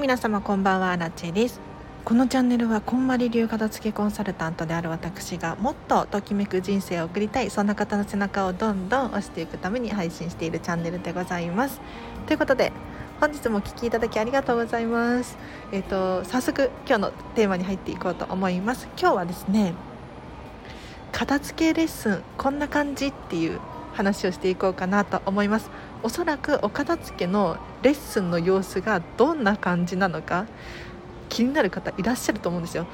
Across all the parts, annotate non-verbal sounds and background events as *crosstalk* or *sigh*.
皆様こんばんはラチェです。このチャンネルはこんまり流片付けコンサルタントである私がもっとときめく人生を送りたいそんな方の背中をどんどん押していくために配信しているチャンネルでございます。ということで本日もお聴きいただきありがとうございます。えっ、ー、と早速今日のテーマに入っていこうと思います。今日はですね片付けレッスンこんな感じっていう話をしていこうかなと思います。おそらくお片付けのレッスンの様子がどんな感じなのか気になる方いらっしゃると思うんですよ。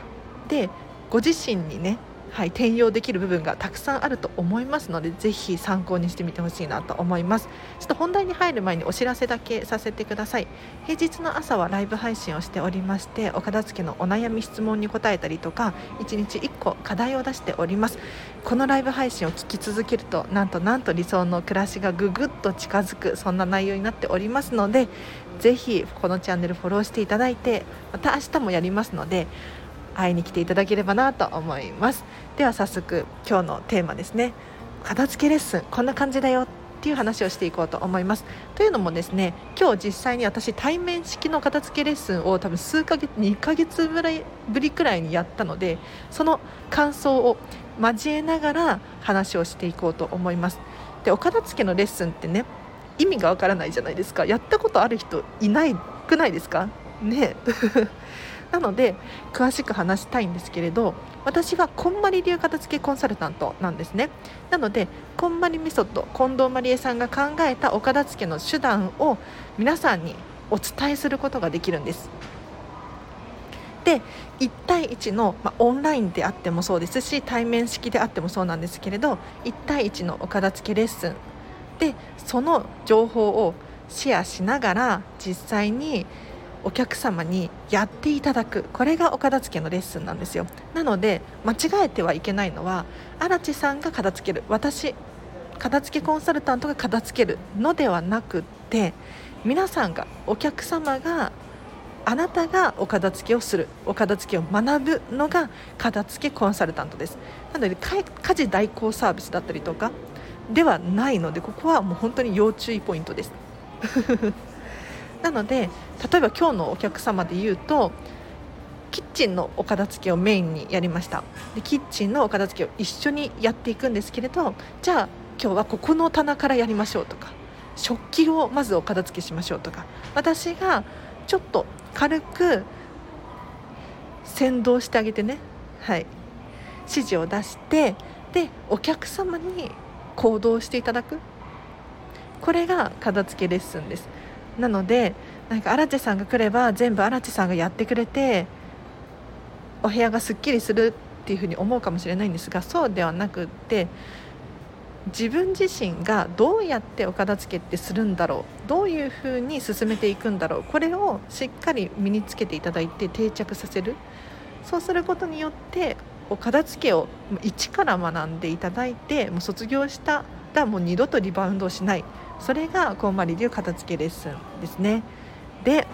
でご自身にねはい、転用できる部分がたくさんあると思いますのでぜひ参考にしてみてほしいなと思います。ちょっと本題に入る前にお知らせだけさせてください。平日の朝はライブ配信をしておりましてお片付けのお悩み質問に答えたりとか1日1個課題を出しております。このライブ配信を聞き続けるとなんとなんと理想の暮らしがぐぐっと近づくそんな内容になっておりますのでぜひこのチャンネルフォローしていただいてまた明日もやりますので会いに来ていただければなと思います。では早速今日のテーマですね。片付けレッスンこんな感じだよっていう話をしていこうと思います。というのもですね今日実際に私対面式の片付けレッスンを多分数ヶ月2ヶ月ぐらいぶりくらいにやったのでその感想を交えながら話をしていこうと思います。でお片付けのレッスンってね意味がわからないじゃないですか。やったことある人いないくないですか？ね。なので詳しく話したいんですけれど私はこんまり流片付けコンサルタントなんですね。なのでこんまりメソッド近藤まりえさんが考えたお片付けの手段を皆さんにお伝えすることができるんです。で1対1の、まあ、オンラインであってもそうですし対面式であってもそうなんですけれど1対1のお片付けレッスン。でその情報をシェアしながら実際にお客様にやっていただく。これがお片付けのレッスンなんですよ。なので間違えてはいけないのは荒地さんが片付ける。私片付けコンサルタントが片付けるのではなくて皆さんがお客様があなたがお片付けをする。お片付けを学ぶのが片付けコンサルタントです。なので家事代行サービスだったりとかではないのでここはもう本当に要注意ポイントです。なので例えば今日のお客様で言うとキッチンのお片付けをメインにやりました。でキッチンのお片付けを一緒にやっていくんですけれどじゃあ今日はここの棚からやりましょうとか食器をまずお片付けしましょうとか私がちょっと軽く先導してあげてねはい指示を出してでお客様に行動していただく。これが片付けレッスンです。なのでなんか荒地さんが来れば全部荒地さんがやってくれてお部屋がすっきりするっていうふうに思うかもしれないんですがそうではなくって自分自身がどうやってお片付けってするんだろうどういうふうに進めていくんだろうこれをしっかり身につけていただいて定着させる。そうすることによってお片付けを一から学んでいただいてもう卒業したらもう二度とリバウンドをしない。それがこんまり流片付けレッスンですね。で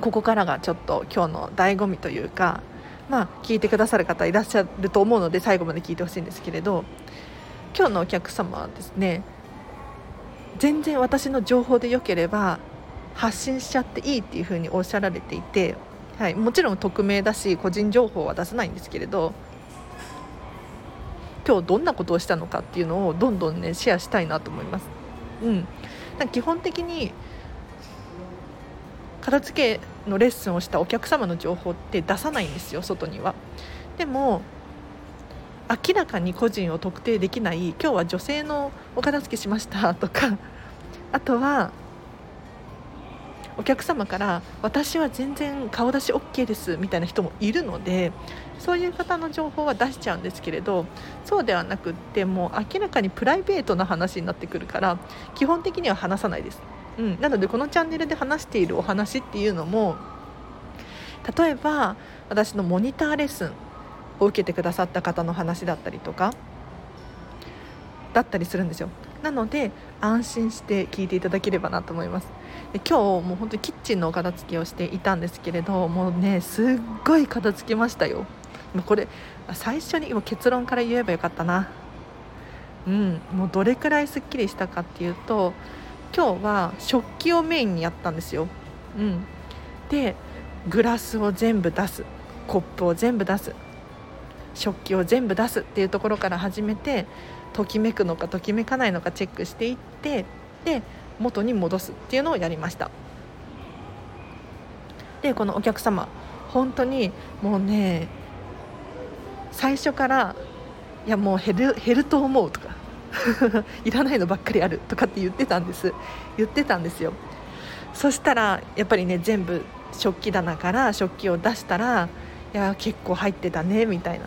ここからがちょっと今日の醍醐味というかまあ聞いてくださる方いらっしゃると思うので最後まで聞いてほしいんですけれど今日のお客様はですね全然私の情報でよければ発信しちゃっていいっていうふうにおっしゃられていて、はい、もちろん匿名だし個人情報は出さないんですけれど今日どんなことをしたのかっていうのをどんどんねシェアしたいなと思います。うん、基本的に片付けのレッスンをしたお客様の情報って出さないんですよ外には。でも明らかに個人を特定できない今日は女性のお片付けしましたとかあとはお客様から私は全然顔出し OK ですみたいな人もいるのでそういう方の情報は出しちゃうんですけれどそうではなくってもう明らかにプライベートな話になってくるから基本的には話さないです、うん、なのでこのチャンネルで話しているお話っていうのも例えば私のモニターレッスンを受けてくださった方の話だったりとかだったりするんですよ。なので安心して聞いていただければなと思います。で今日もう本当にキッチンのお片付けをしていたんですけれどもうねすっごい片付けましたよ。もうこれ最初にも結論から言えばよかったな。うんもうどれくらいすっきりしたかっていうと今日は食器をメインにやったんですよ。うん。でグラスを全部出す。コップを全部出す。食器を全部出すっていうところから始めてときめくのかときめかないのかチェックしていってで元に戻すっていうのをやりました。でこのお客様本当にもうね最初から「いやもう減る減ると思う」とか *laughs* いらないのばっかりあるとかって言ってたんです。言ってたんですよ。そしたらやっぱりね全部食器棚から食器を出したらいや結構入ってたねみたいな。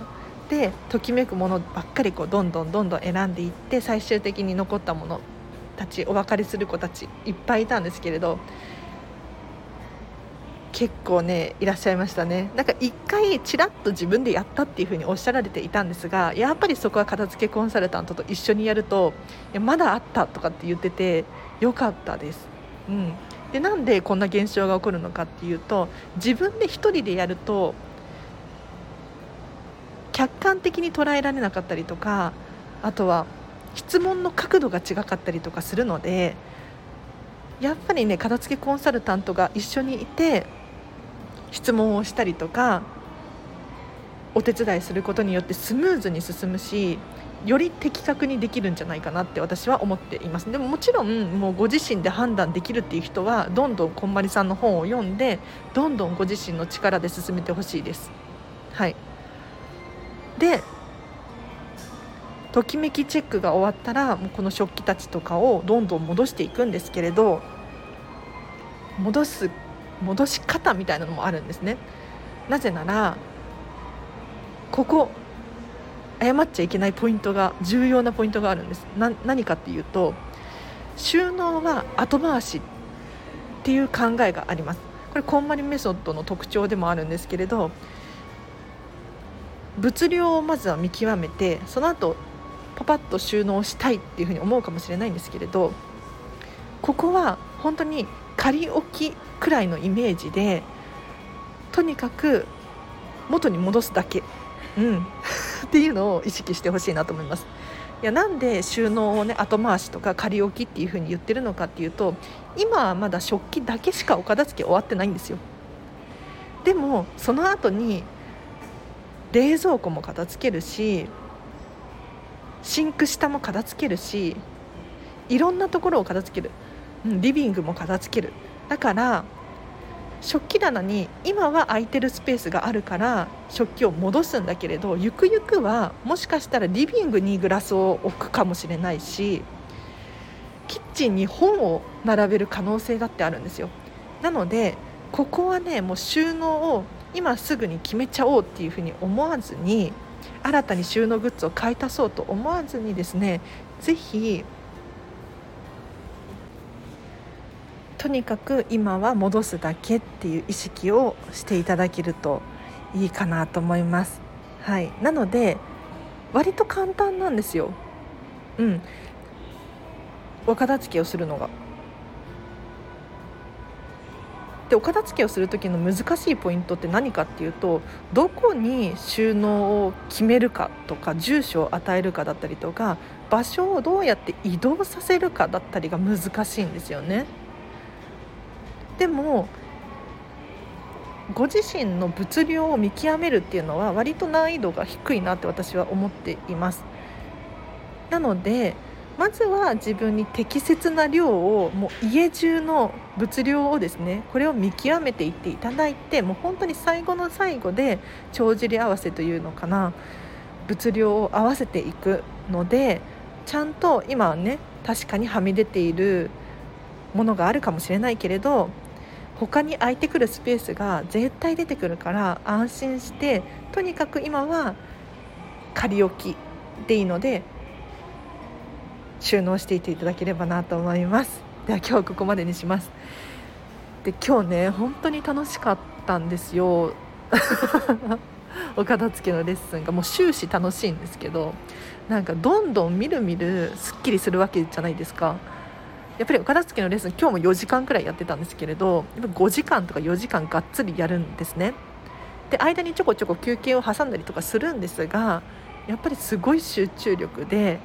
でときめくものばっかりこうどんどんどんどん選んでいって最終的に残ったものたちお別れする子たちいっぱいいたんですけれど結構ねいらっしゃいましたねなんか一回ちらっと自分でやったっていうふうにおっしゃられていたんですがやっぱりそこは片付けコンサルタントと一緒にやるといやまだあったとかって言っててよかったです。うん、でなんでこんな現象が起こるのかっていうと自分で1人でやると客観的に捉えられなかったりとかあとは質問の角度が違かったりとかするのでやっぱりね片付けコンサルタントが一緒にいて質問をしたりとかお手伝いすることによってスムーズに進むしより的確にできるんじゃないかなって私は思っています。でももちろんもうご自身で判断できるっていう人はどんどんこんまりさんの本を読んでどんどんご自身の力で進めてほしいです。はい。でときめきチェックが終わったらもうこの食器たちとかをどんどん戻していくんですけれど戻す戻し方みたいなのもあるんですね。なぜならここ謝っちゃいけないポイントが重要なポイントがあるんです。な何かっていうと収納は後回しっていう考えがあります。これこんまりメソッドの特徴でもあるんですけれど物量をまずは見極めてその後パパッと収納したいっていうふうに思うかもしれないんですけれどここは本当に仮置きくらいのイメージでとにかく元に戻すだけ、うん、*laughs* っていうのを意識してほしいなと思います。いやなんで収納をね後回しとか仮置きっていう風に言ってるのかっていうと今はまだ食器だけしかお片付け終わってないんですよでもその後に冷蔵庫も片付けるしシンク下も片付けるしいろんなところを片付ける、うん、リビングも片付ける。だから食器棚に今は空いてるスペースがあるから食器を戻すんだけれどゆくゆくはもしかしたらリビングにグラスを置くかもしれないしキッチンに本を並べる可能性だってあるんですよ。なのでここはねもう収納を今すぐに決めちゃおうっていうふうに思わずに新たに収納グッズを買い足そうと思わずにですね是非とにかく今は戻すだけっていう意識をしていただけるといいかなと思います。はい、なので割と簡単なんですよ。うん、お片付けをするのが。でお片付けをする時の難しいポイントって何かっていうとどこに収納を決めるかとか住所を与えるかだったりとか場所をどうやって移動させるかだったりが難しいんですよね。でもご自身の物量を見極めるっていうのは割と難易度が低いなって私は思っていますなのでまずは自分に適切な量をもう家中の物量をですねこれを見極めていっていただいてもう本当に最後の最後で帳尻合わせというのかな。物量を合わせていくのでちゃんと今はね確かにはみ出ているものがあるかもしれないけれど他に空いてくるスペースが絶対出てくるから安心してとにかく今は仮置きでいいので収納していていただければなと思います。では今日はここまでにします。で今日ね本当に楽しかったんですよ。*laughs* お片付けのレッスンがもう終始楽しいんですけどなんかどんどんみるみるすっきりするわけじゃないですか。やっぱりお片付けのレッスン今日も4時間くらいやってたんですけれどやっぱ5時間とか4時間がっつりやるんですね。で間にちょこちょこ休憩を挟んだりとかするんですがやっぱりすごい集中力で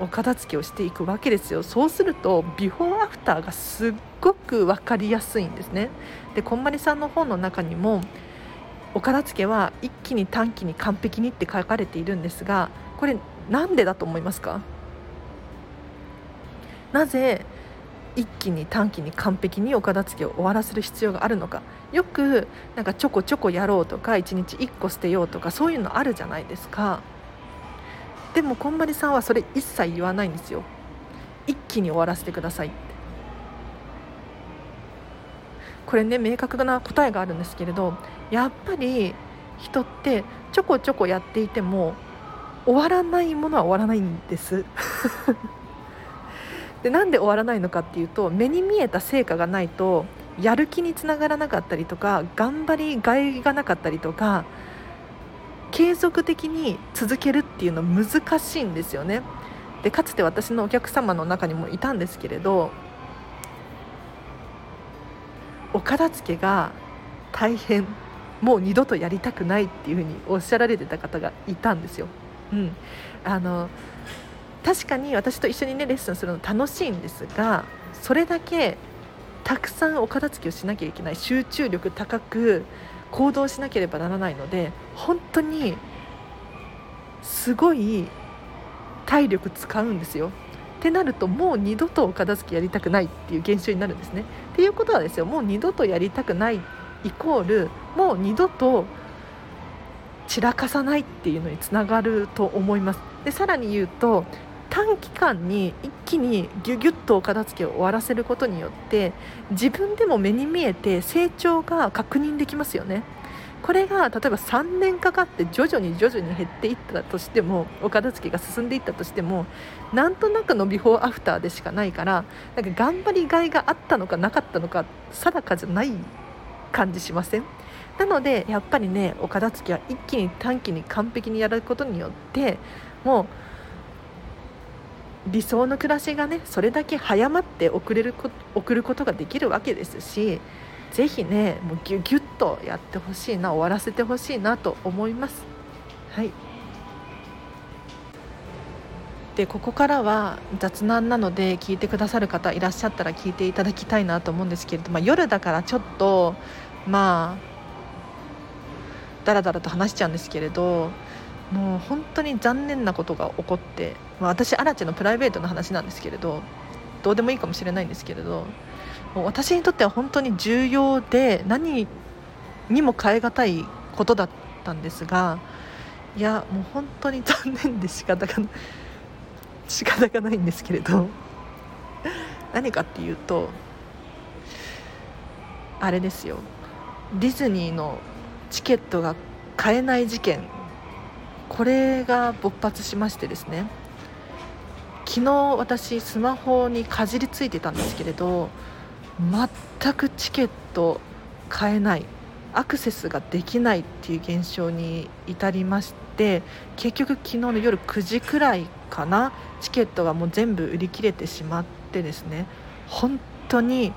お片付けをしていくわけですよ。そうするとビフォーアフターがすっごく分かりやすいんですね。でこんまりさんの本の中にもお片付けは一気に短期に完璧にって書かれているんですがこれなんでだと思いますか？なぜ一気に短期に完璧にお片付けを終わらせる必要があるのか？よくなんかちょこちょこやろうとか1日1個捨てようとかそういうのあるじゃないですか。でもこんまりさんはそれ一切言わないんですよ。一気に終わらせてくださいって。これね明確な答えがあるんですけれどやっぱり人ってちょこちょこやっていても終わらないものは終わらないんです。*laughs* でなんで終わらないのかっていうと目に見えた成果がないとやる気につながらなかったりとか頑張りがいがなかったりとか継続的に続けるっていうの難しいんですよねでかつて私のお客様の中にもいたんですけれどお片付けが大変もう二度とやりたくないっていうふうにおっしゃられてた方がいたんですよ。うん、あの確かに私と一緒にねレッスンするの楽しいんですがそれだけたくさんお片付けをしなきゃいけない集中力高く行動しなければならないので本当にすごい体力使うんですよ。ってなるともう二度とお片付けやりたくないっていう現象になるんですね。っていうことはですよもう二度とやりたくないイコールもう二度と散らかさないっていうのにつながると思います。でさらに言うと短期間に一気にギュギュッとお片付けを終わらせることによって自分でも目に見えて成長が確認できますよね。これが例えば3年かかって徐々に徐々に減っていったとしてもお片付けが進んでいったとしてもなんとなくのビフォーアフターでしかないからなんか頑張りがいがあったのかなかったのか定かじゃない感じしません？なのでやっぱりねお片付けは一気に短期に完璧にやることによってもう理想の暮らしがねそれだけ早まって送れるこ送ることができるわけですしぜひねもうギュギュッとやってほしいな終わらせてほしいなと思います。はいでここからは雑談なので聞いてくださる方いらっしゃったら聞いていただきたいなと思うんですけれど、まあ、夜だからちょっとまあだらだらと話しちゃうんですけれどもう本当に残念なことが起こって、まあ、私アラチェのプライベートの話なんですけれどどうでもいいかもしれないんですけれど私にとっては本当に重要で何にも代え難いことだったんですがいやもう本当に残念で仕方が *laughs* 仕方がないんですけれど何かっていうとあれですよ。ディズニーのチケットが買えない事件これが勃発しましてですね。昨日私スマホにかじりついてたんですけれど全くチケット買えないアクセスができないっていう現象に至りまして結局昨日の夜9時くらいかなチケットがもう全部売り切れてしまってですね本当に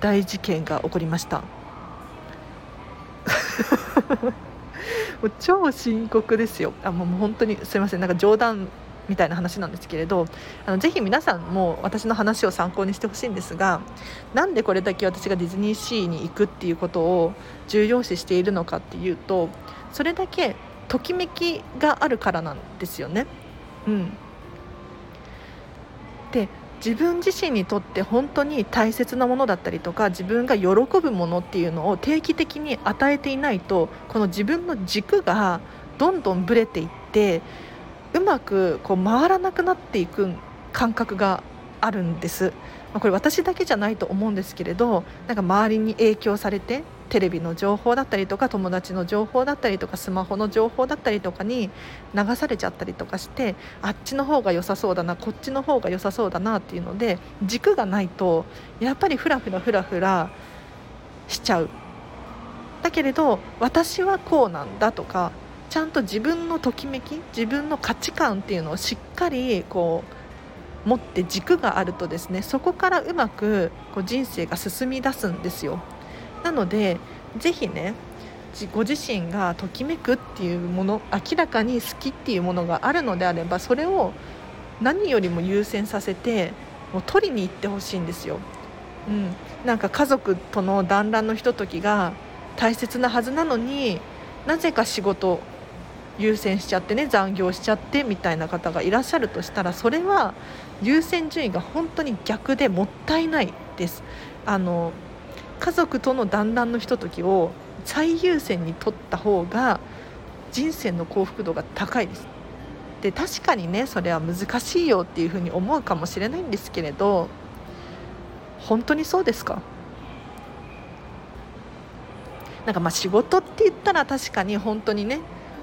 大事件が起こりました。*laughs* もう超深刻ですよ。あもう本当にすいません。なんか冗談みたいな話なんですけれどあのぜひ皆さんも私の話を参考にしてほしいんですがなんでこれだけ私がディズニーシーに行くっていうことを重要視しているのかっていうとそれだけときめきがあるからなんですよね。うん、で自分自身にとって本当に大切なものだったりとか自分が喜ぶものっていうのを定期的に与えていないとこの自分の軸がどんどんぶれていってうまくこう回らなくなっていく感覚があるんです。まあ、これ私だけじゃないと思うんですけれどなんか周りに影響されてテレビの情報だったりとか友達の情報だったりとかスマホの情報だったりとかに流されちゃったりとかしてあっちの方が良さそうだなこっちの方が良さそうだなっていうので軸がないとやっぱりフラフラフラフラしちゃう。だけれど私はこうなんだとかちゃんと自分のときめき自分の価値観っていうのをしっかりこう持って軸があるとですねそこからうまくこう人生が進み出すんですよ。なのでぜひねご自身がときめくっていうもの明らかに好きっていうものがあるのであればそれを何よりも優先させてもう取りに行ってほしいんですよ。うん、なんか家族との団らんのひとときが大切なはずなのになぜか仕事優先しちゃってね残業しちゃってみたいな方がいらっしゃるとしたらそれは優先順位が本当に逆でもったいないです。あの家族との団らんのひとときを最優先に取った方が人生の幸福度が高いです。で確かにねそれは難しいよっていうふうに思うかもしれないんですけれど本当にそうですか？なんかまあ仕事って言ったら確かに本当にね、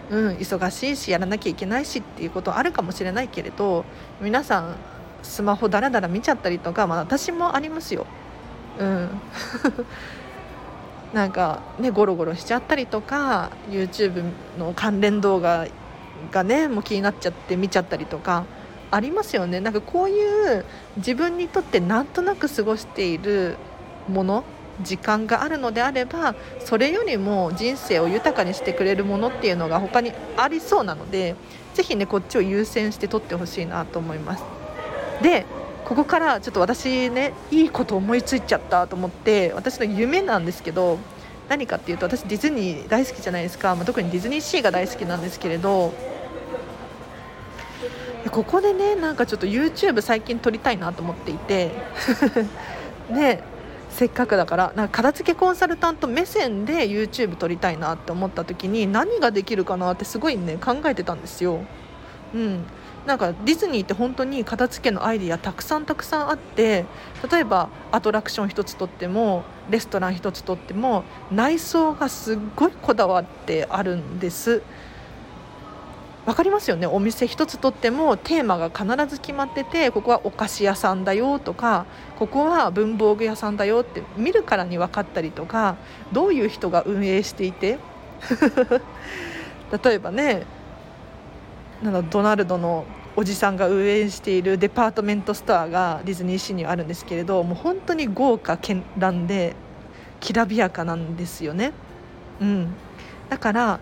うん、忙しいしやらなきゃいけないしっていうことあるかもしれないけれど皆さんスマホだらだら見ちゃったりとか、まあ、私もありますよ。うん *laughs* なんかねゴロゴロしちゃったりとか YouTube の関連動画がねもう気になっちゃって見ちゃったりとかありますよねなんかこういう自分にとってなんとなく過ごしているもの時間があるのであればそれよりも人生を豊かにしてくれるものっていうのが他にありそうなのでぜひねこっちを優先して取ってほしいなと思います。でここからちょっと私ねいいこと思いついちゃったと思って私の夢なんですけど何かっていうと私ディズニー大好きじゃないですか、まあ、特にディズニーシーが大好きなんですけれどここでねなんかちょっと YouTube 最近撮りたいなと思っていて *laughs* でせっかくだからなんか片付けコンサルタント目線で YouTube 撮りたいなって思った時に何ができるかなってすごいね考えてたんですよ。うん、なんかディズニーって本当に片付けのアイディアたくさんたくさんあって例えばアトラクション1つとってもレストラン1つとっても内装がすっごいこだわってあるんです。分かりますよね。お店1つとってもテーマが必ず決まっててここはお菓子屋さんだよとかここは文房具屋さんだよって見るからに分かったりとかどういう人が運営していて？*laughs* 例えばねなんドナルドのおじさんが運営しているデパートメントストアがディズニーシーにはあるんですけれどもう本当に豪華絢爛できらびやかなんですよね。うん、だから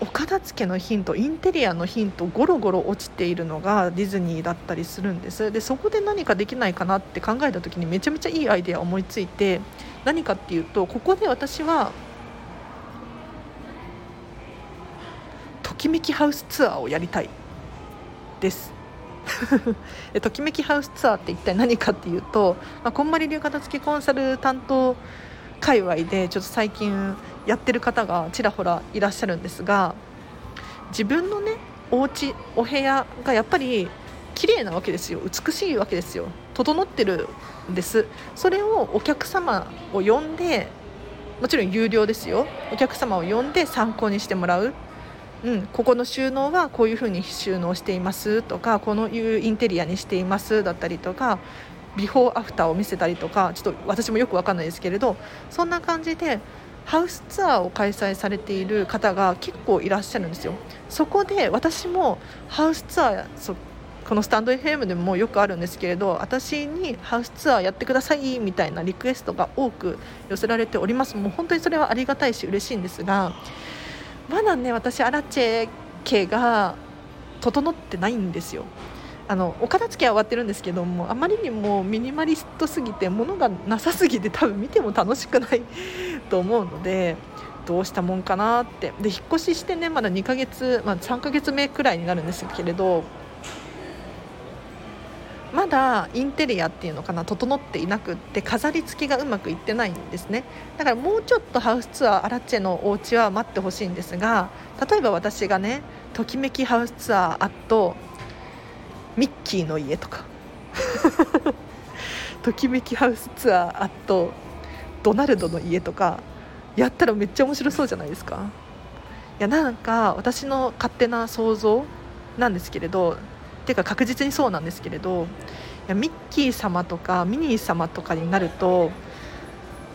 お片付けのヒントインテリアのヒントゴロゴロ落ちているのがディズニーだったりするんです。でそこで何かできないかなって考えた時にめちゃめちゃいいアイデア思いついて何かっていうとここで私はときめきハウスツアーをやりたい。です。*laughs* ときめきハウスツアーって一体何かっていうと、まあ、こんまり流片付けコンサル担当界隈でちょっと最近やってる方がちらほらいらっしゃるんですが自分のねお家お部屋がやっぱり綺麗なわけですよ。美しいわけですよ。整ってるんです。それをお客様を呼んでもちろん有料ですよ。お客様を呼んで参考にしてもらう。うん、ここの収納はこういうふうに収納していますとかこのいうインテリアにしていますだったりとかビフォーアフターを見せたりとかちょっと私もよく分かんないですけれどそんな感じでハウスツアーを開催されている方が結構いらっしゃるんですよ。そこで私もハウスツアーそこのスタンド FM でもよくあるんですけれど私にハウスツアーやってくださいみたいなリクエストが多く寄せられておりますもう本当にそれはありがたいし嬉しいんですがまだね私アラチェ家が整ってないんですよあのお片付けは終わってるんですけどもあまりにもミニマリストすぎて物がなさすぎて多分見ても楽しくないと思うので *laughs* どうしたもんかなって。で引っ越ししてねまだ2ヶ月、まあ、3ヶ月目くらいになるんですけれどまだインテリアっていうのかな整っていなくって飾り付きがうまくいってないんですね。だからもうちょっとハウスツアーアラチェのお家は待ってほしいんですが例えば私がねときめきハウスツアーあとミッキーの家とか。*laughs* ときめきハウスツアーあとドナルドの家とかやったらめっちゃ面白そうじゃないですか。いやなんか私の勝手な想像なんですけれどていうか確実にそうなんですけれどいやミッキー様とかミニー様とかになると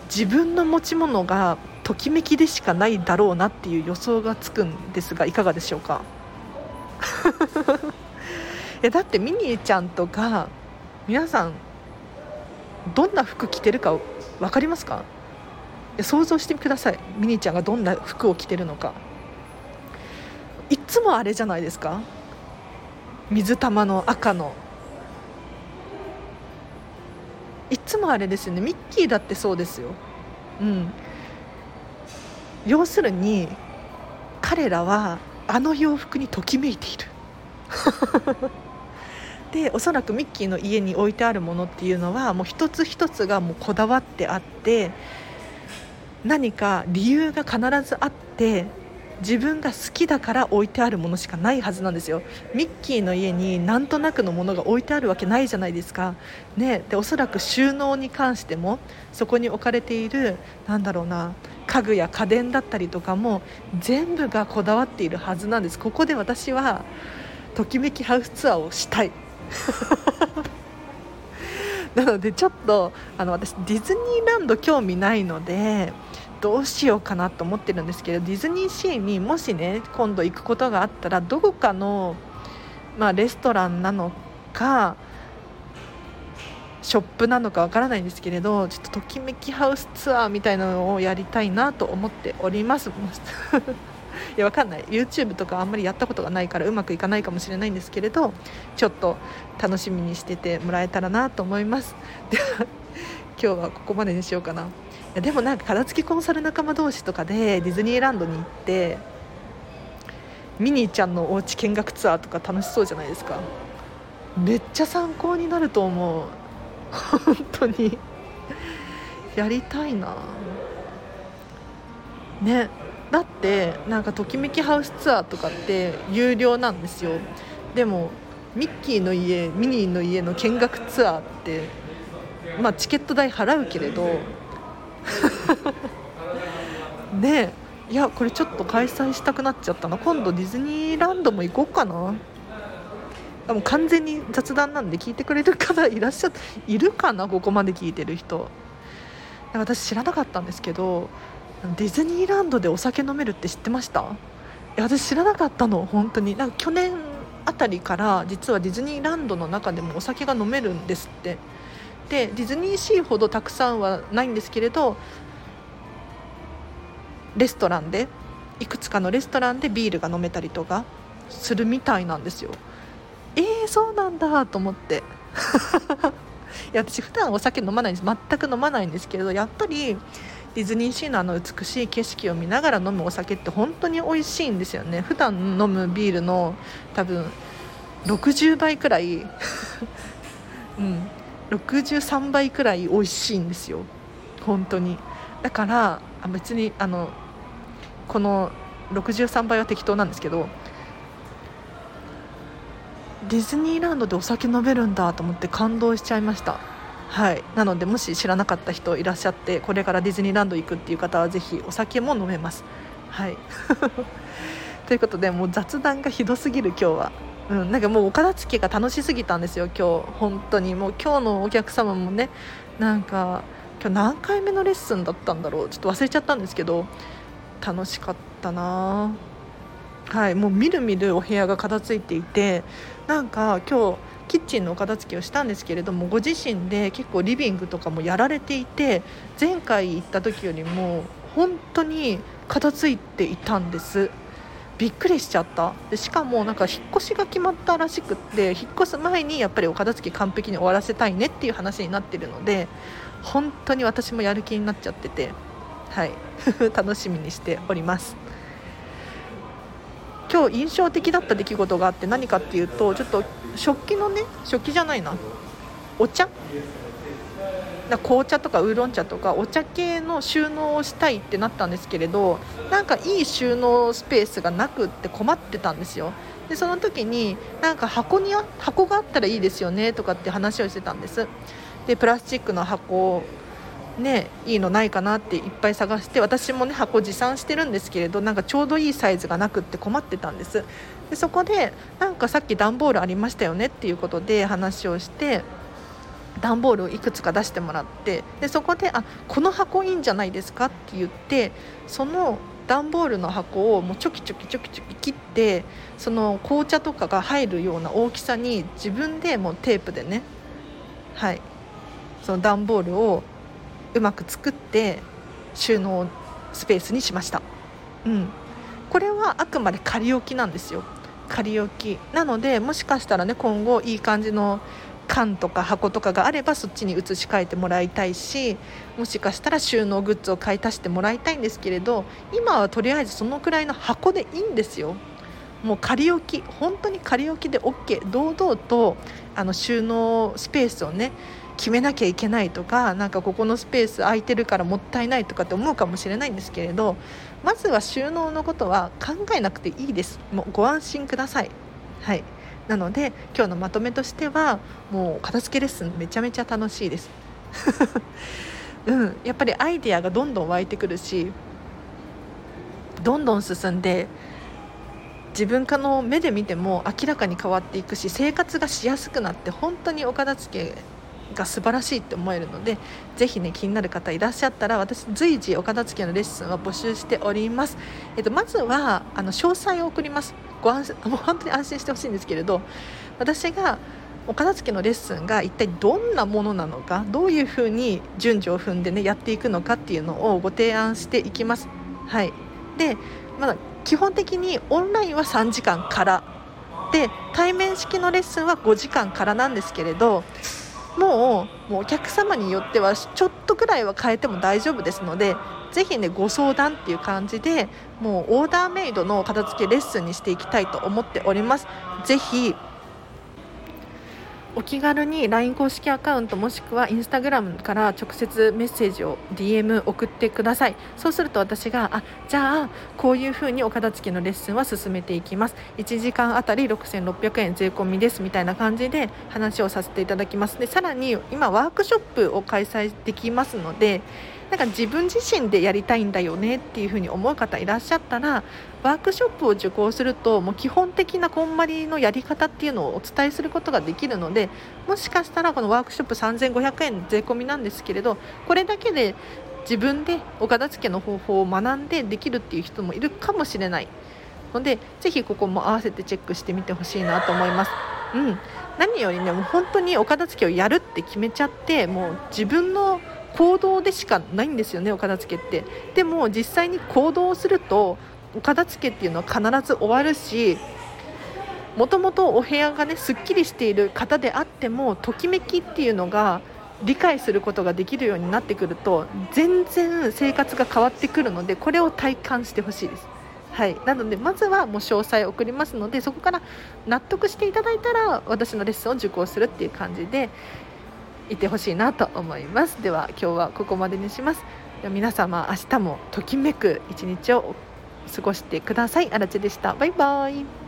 自分の持ち物がときめきでしかないだろうなっていう予想がつくんですがいかがでしょうか？*laughs* えだってミニーちゃんとか皆さんどんな服着てるか分かりますか？想像してください。ミニーちゃんがどんな服を着てるのか。いつもあれじゃないですか？水玉の赤の。いつもあれですよね。ミッキーだってそうですよ。うん。要するに彼らはあの洋服にときめいている。でおそらくミッキーの家に置いてあるものっていうのはもう一つ一つがもうこだわってあって何か理由が必ずあって自分が好きだから置いてあるものしかないはずなんですよ。ミッキーの家になんとなくのものが置いてあるわけないじゃないですか、ね、でおそらく収納に関してもそこに置かれているなんだろうな家具や家電だったりとかも全部がこだわっているはずなんです。ここで私はときめきハウスツアーをしたい。*laughs* なのでちょっとあの私ディズニーランド興味ないのでどうしようかなと思ってるんですけどディズニーシーにもしね今度行くことがあったらどこかの、まあ、レストランなのかショップなのかわからないんですけれどちょっとときめきハウスツアーみたいなのをやりたいなと思っております。いやわかんない。YouTube とかあんまりやったことがないからうまくいかないかもしれないんですけれどちょっと楽しみにしててもらえたらなと思います。*laughs* では今日はここまでにしようかな。いやでもなんか片付きコンサル仲間同士とかでディズニーランドに行ってミニーちゃんのお家見学ツアーとか楽しそうじゃないですか。めっちゃ参考になると思う。本当に。やりたいな。ね。だってなんかときめきハウスツアーとかって有料なんですよ。でもミッキーの家ミニーの家の見学ツアーってまあチケット代払うけれど。*laughs* ねいやこれちょっと開催したくなっちゃったな。今度ディズニーランドも行こうかな。もう完全に雑談なんで聞いてくれる方いらっしゃっているかな？ここまで聞いてる人。私知らなかったんですけどディズニーランドでお酒飲めるって知ってました？いや私知らなかったの。本当に。なんか去年あたりから実はディズニーランドの中でもお酒が飲めるんですって。でディズニーシーほどたくさんはないんですけれどレストランでいくつかのレストランでビールが飲めたりとかするみたいなんですよ。えー、そうなんだと思って。*laughs* いや私普段お酒飲まないんです。全く飲まないんですけれどやっぱりディズニーシーのあの美しい景色を見ながら飲むお酒って本当に美味しいんですよね。普段飲むビールの多分60倍くらい *laughs* うん63倍くらい美味しいんですよ。本当に。だから別にあのこの63倍は適当なんですけどディズニーランドでお酒飲めるんだと思って感動しちゃいました。はい。なのでもし知らなかった人いらっしゃってこれからディズニーランド行くっていう方はぜひお酒も飲めます。はい。*laughs* ということでもう雑談がひどすぎる今日は。うん、なんかもうお片付けが楽しすぎたんですよ今日。本当に。もう今日のお客様もね。なんか今日何回目のレッスンだったんだろう。ちょっと忘れちゃったんですけど。楽しかったな。はい。もうみるみるお部屋が片付いていて。なんか今日キッチンのお片付けをしたんですけれどもご自身で結構リビングとかもやられていて前回行った時よりも本当に片付いていたんです。びっくりしちゃった。でしかもなんか引っ越しが決まったらしくって引っ越す前にやっぱりお片付け完璧に終わらせたいねっていう話になってるので本当に私もやる気になっちゃっててはい。*laughs* 楽しみにしております。今日印象的だった出来事があって何かっていうとちょっと食器のね食器じゃないな。お茶？紅茶とかウーロン茶とかお茶系の収納をしたいってなったんですけれどなんかいい収納スペースがなくって困ってたんですよ。でその時になんか箱に箱があったらいいですよねとかって話をしてたんです。でプラスチックの箱ねいいのないかなっていっぱい探して私もね箱持参してるんですけれどなんかちょうどいいサイズがなくって困ってたんです。でそこでなんかさっき段ボールありましたよねっていうことで話をして段ボールをいくつか出してもらってでそこであこの箱いいんじゃないですかって言ってその段ボールの箱をもうチョキチョキチョキチョキ切ってその紅茶とかが入るような大きさに自分でもうテープでねはいその段ボールをうまく作って収納スペースにしました、うん、これはあくまで仮置きなんですよ。仮置き。なのでもしかしたらね今後いい感じの缶とか箱とかがあればそっちに移し替えてもらいたいしもしかしたら収納グッズを買い足してもらいたいんですけれど今はとりあえずそのくらいの箱でいいんですよ。もう仮置き。本当に仮置きで OK 堂々とあの収納スペースをね決めなきゃいけないとかなんかここのスペース空いてるからもったいないとかって思うかもしれないんですけれどまずは収納のことは考えなくていいです。もうご安心ください。はい。なので今日のまとめとしてはもう片付けレッスンめちゃめちゃ楽しいです。*laughs* うん。やっぱりアイデアがどんどん湧いてくるしどんどん進んで自分かの目で見ても明らかに変わっていくし生活がしやすくなって本当にお片付けが素晴らしいって思えるのでぜひね気になる方いらっしゃったら私随時お片付けのレッスンは募集しております、えっと、まずはあの詳細を送ります。ご安 *laughs* もう本当に安心してほしいんですけれど私がお片付けのレッスンが一体どんなものなのかどういうふうに順序を踏んでねやっていくのかっていうのをご提案していきます。はい、でまだ基本的にオンラインは3時間から。で対面式のレッスンは5時間からなんですけれどもうもうお客様によってはちょっとくらいは変えても大丈夫ですのでぜひねご相談っていう感じでもうオーダーメイドの片付けレッスンにしていきたいと思っております。ぜひお気軽に LINE 公式アカウントもしくは Instagram から直接メッセージを DM 送ってください。そうすると私があじゃあこういうふうにお片付けのレッスンは進めていきます。1時間あたり6600円税込みですみたいな感じで話をさせていただきます。でさらに今ワークショップを開催できますのでなんか自分自身でやりたいんだよねっていうふうに思う方いらっしゃったらワークショップを受講するともう基本的なこんまりのやり方っていうのをお伝えすることができるのでもしかしたらこのワークショップ3500円税込みなんですけれどこれだけで自分でお片付けの方法を学んでできるっていう人もいるかもしれない。のでぜひここも合わせてチェックしてみてほしいなと思います。うん、何よりねもう本当にお片付けをやるって決めちゃってもう自分の行動でしかないんですよねお片付けって。でも実際に行動するとお片付けっていうのは必ず終わるしもともとお部屋がねすっきりしている方であってもときめきっていうのが理解することができるようになってくると全然生活が変わってくるのでこれを体感してほしいです。はい、なのでまずはもう詳細を送りますのでそこから納得していただいたら私のレッスンを受講するっていう感じでいてほしいなと思います。では今日はここまでにします。皆様明日もときめく一日を過ごしてください。あらちでした。バイバイ。